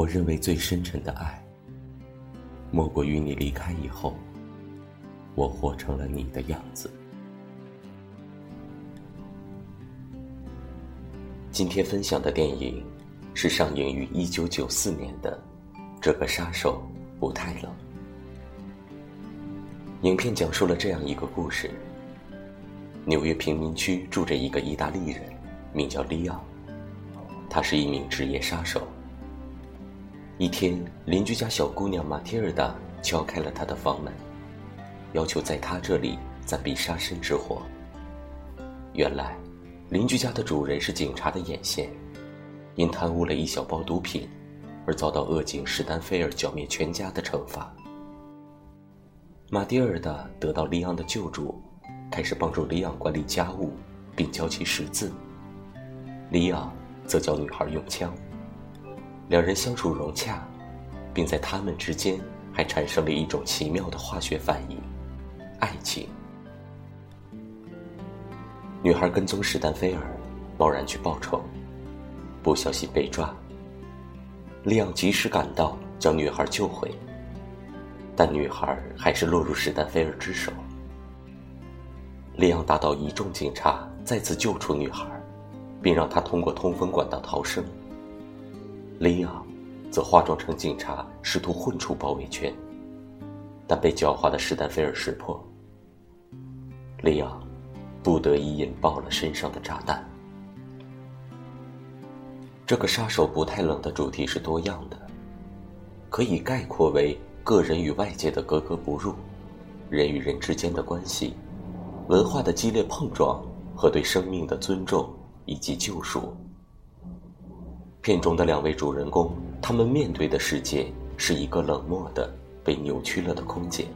我认为最深沉的爱，莫过于你离开以后，我活成了你的样子。今天分享的电影是上映于一九九四年的《这个杀手不太冷》。影片讲述了这样一个故事：纽约贫民区住着一个意大利人，名叫利奥，他是一名职业杀手。一天，邻居家小姑娘马蒂尔达敲开了他的房门，要求在他这里暂避杀身之祸。原来，邻居家的主人是警察的眼线，因贪污了一小包毒品，而遭到恶警史丹菲尔剿灭全家的惩罚。马蒂尔达得到利昂的救助，开始帮助利昂管理家务，并教其识字。利昂则教女孩用枪。两人相处融洽，并在他们之间还产生了一种奇妙的化学反应——爱情。女孩跟踪史丹菲尔，贸然去报仇，不小心被抓。利昂及时赶到，将女孩救回，但女孩还是落入史丹菲尔之手。利昂打倒一众警察，再次救出女孩，并让她通过通风管道逃生。利昂则化妆成警察，试图混出包围圈，但被狡猾的史丹菲尔识破。利昂不得已引爆了身上的炸弹。这个杀手不太冷的主题是多样的，可以概括为个人与外界的格格不入，人与人之间的关系，文化的激烈碰撞和对生命的尊重以及救赎。片中的两位主人公，他们面对的世界是一个冷漠的、被扭曲了的空间。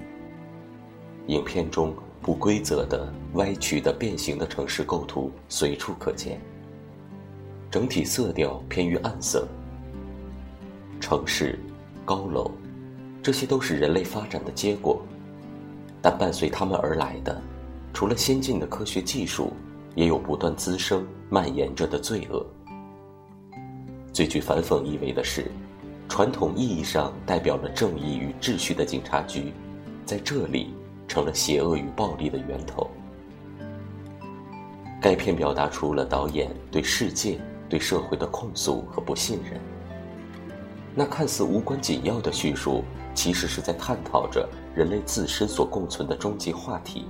影片中不规则的、歪曲的、变形的城市构图随处可见，整体色调偏于暗色。城市、高楼，这些都是人类发展的结果，但伴随他们而来的，除了先进的科学技术，也有不断滋生、蔓延着的罪恶。最具反讽意味的是，传统意义上代表了正义与秩序的警察局，在这里成了邪恶与暴力的源头。该片表达出了导演对世界、对社会的控诉和不信任。那看似无关紧要的叙述，其实是在探讨着人类自身所共存的终极话题。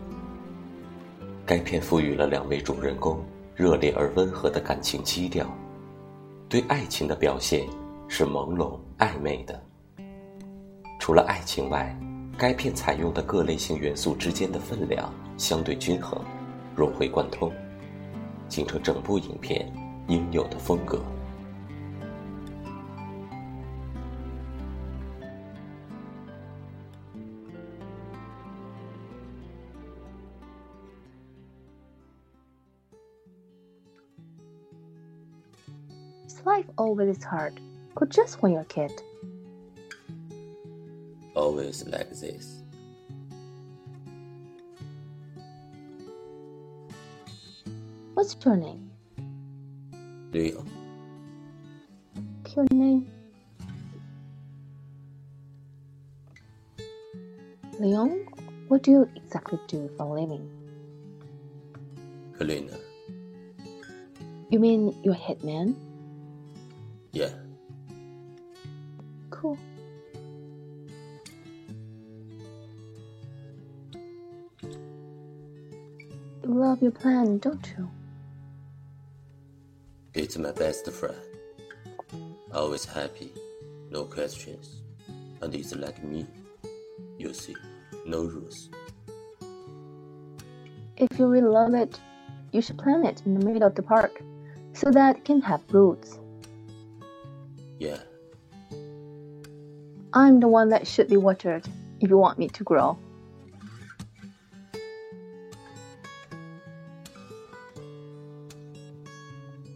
该片赋予了两位主人公热烈而温和的感情基调。对爱情的表现是朦胧暧昧的。除了爱情外，该片采用的各类型元素之间的分量相对均衡，融会贯通，形成整部影片应有的风格。Always is hard, but just when you're a kid. Always like this. What's your name? Leon. Your name? Leon, what do you exactly do for a living? Helena. You mean you're a hitman? Yeah. Cool. You love your plan, don't you? It's my best friend. Always happy, no questions. And it's like me. You see, no rules. If you really love it, you should plant it in the middle of the park so that it can have roots. Yeah. I'm the one that should be watered if you want me to grow.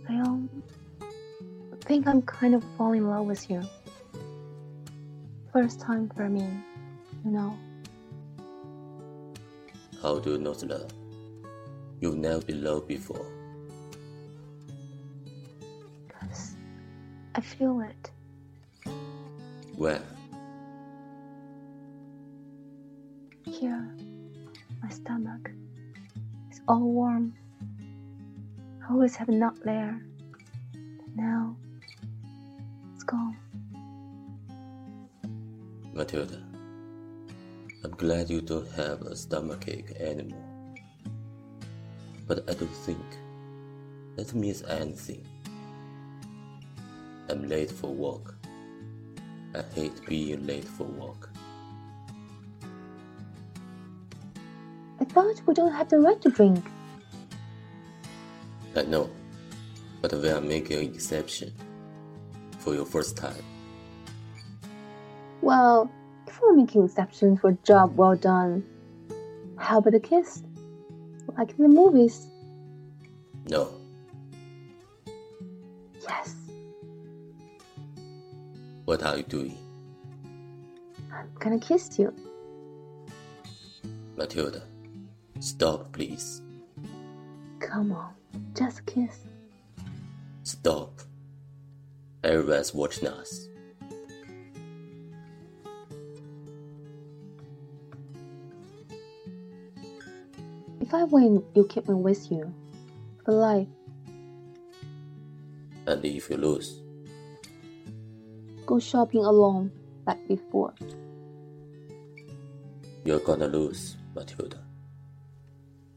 I um, think I'm kind of falling in love with you. First time for me, you know. How do you know love? You've never been loved before. I feel it. Where? Here, my stomach. It's all warm. I always have a knot there. But now, it's gone. Matilda, I'm glad you don't have a stomachache anymore. But I don't think that means anything. I'm late for work. I hate being late for work. I thought we don't have the right to drink. I know, but we are making an exception for your first time. Well, if we're making exceptions for a job well done, how about a kiss? Like in the movies? No, Yes, what are you doing? I'm gonna kiss you. Matilda, stop please. Come on, just kiss. Stop. Everyone's watching us. If I win, you keep me with you for life. And if you lose, Go shopping alone like before. you're gonna lose, Matilda.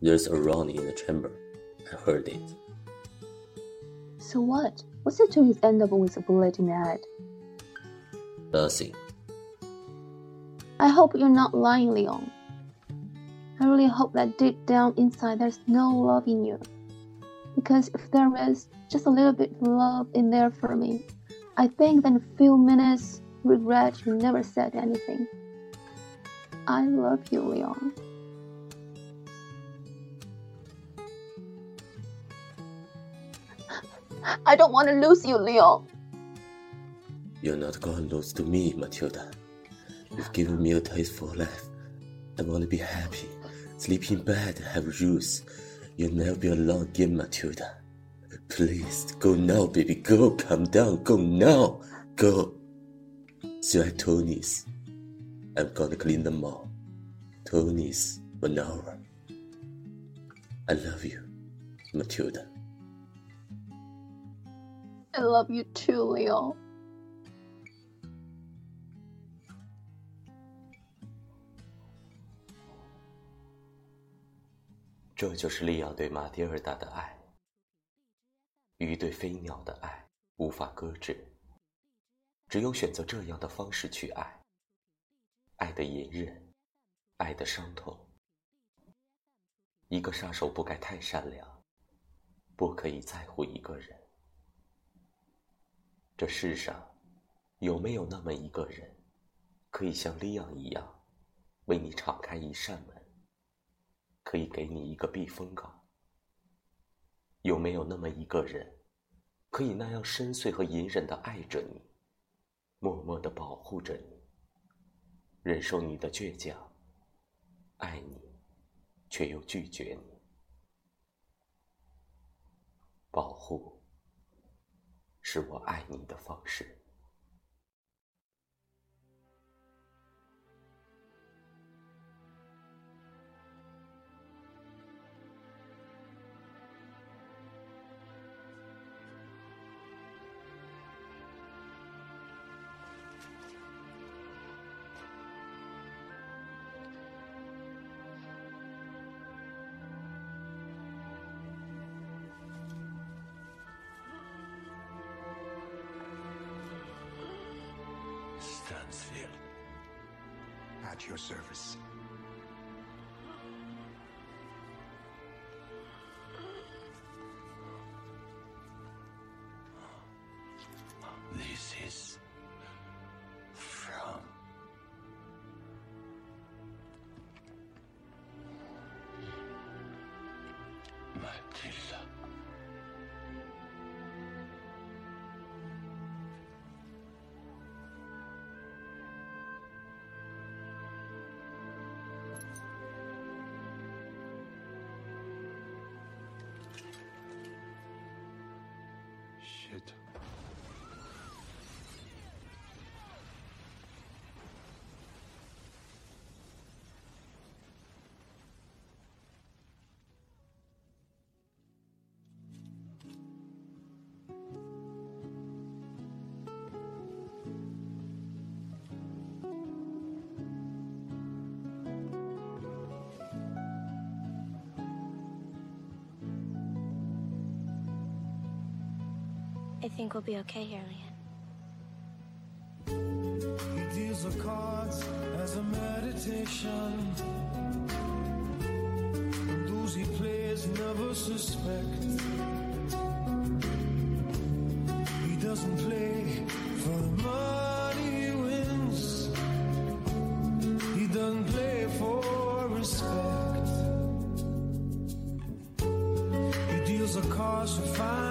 There's a run in the chamber. I heard it. So what? What's it to his end up with a bullet in the head? Nothing. I hope you're not lying, Leon. I really hope that deep down inside there's no love in you. Because if there is just a little bit of love in there for me, I think that in a few minutes regret you never said anything. I love you, Leon. I don't want to lose you, Leon. You're not gonna lose to me, Matilda. You've given me a taste for life. I wanna be happy, sleep in bed, have rules. You'll never be alone again, Matilda. Please, go now, baby. Go, calm down. Go now. Go. See you at Tony's. I'm gonna clean them all. Tony's, one hour. I love you, Matilda. I love you too, Leon. 这就是利奥对马蒂尔达的爱， 鱼对飞鸟的爱无法搁置，只有选择这样的方式去爱，爱的隐忍，爱的伤痛。一个杀手不该太善良，不可以在乎一个人。这世上有没有那么一个人，可以像利昂一样，为你敞开一扇门？可以给你一个避风港。有没有那么一个人，可以那样深邃和隐忍的爱着你，默默的保护着你，忍受你的倔强，爱你，却又拒绝你？保护，是我爱你的方式。Stansfield. At your service. Shit. Think we'll be okay here, Leon. He deals cards as a meditation. He plays never suspect. He doesn't play for the money he wins. He doesn't play for respect. He deals cards to find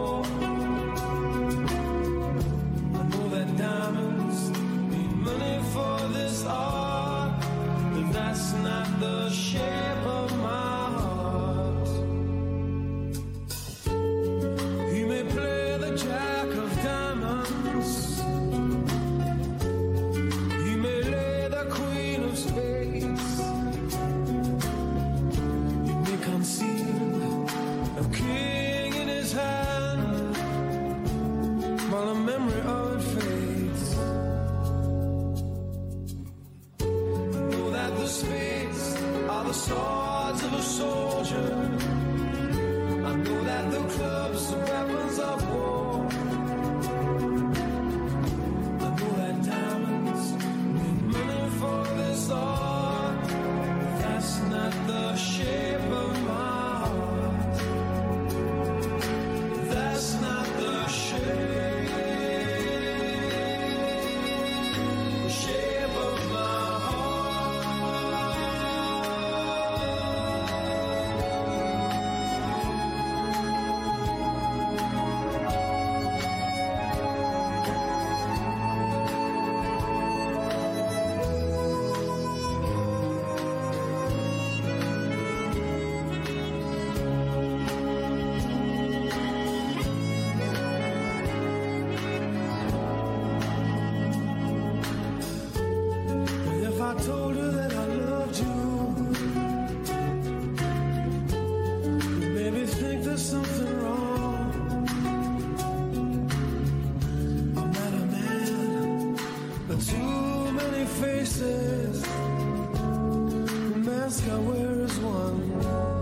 Not faces. The mask I wear is one.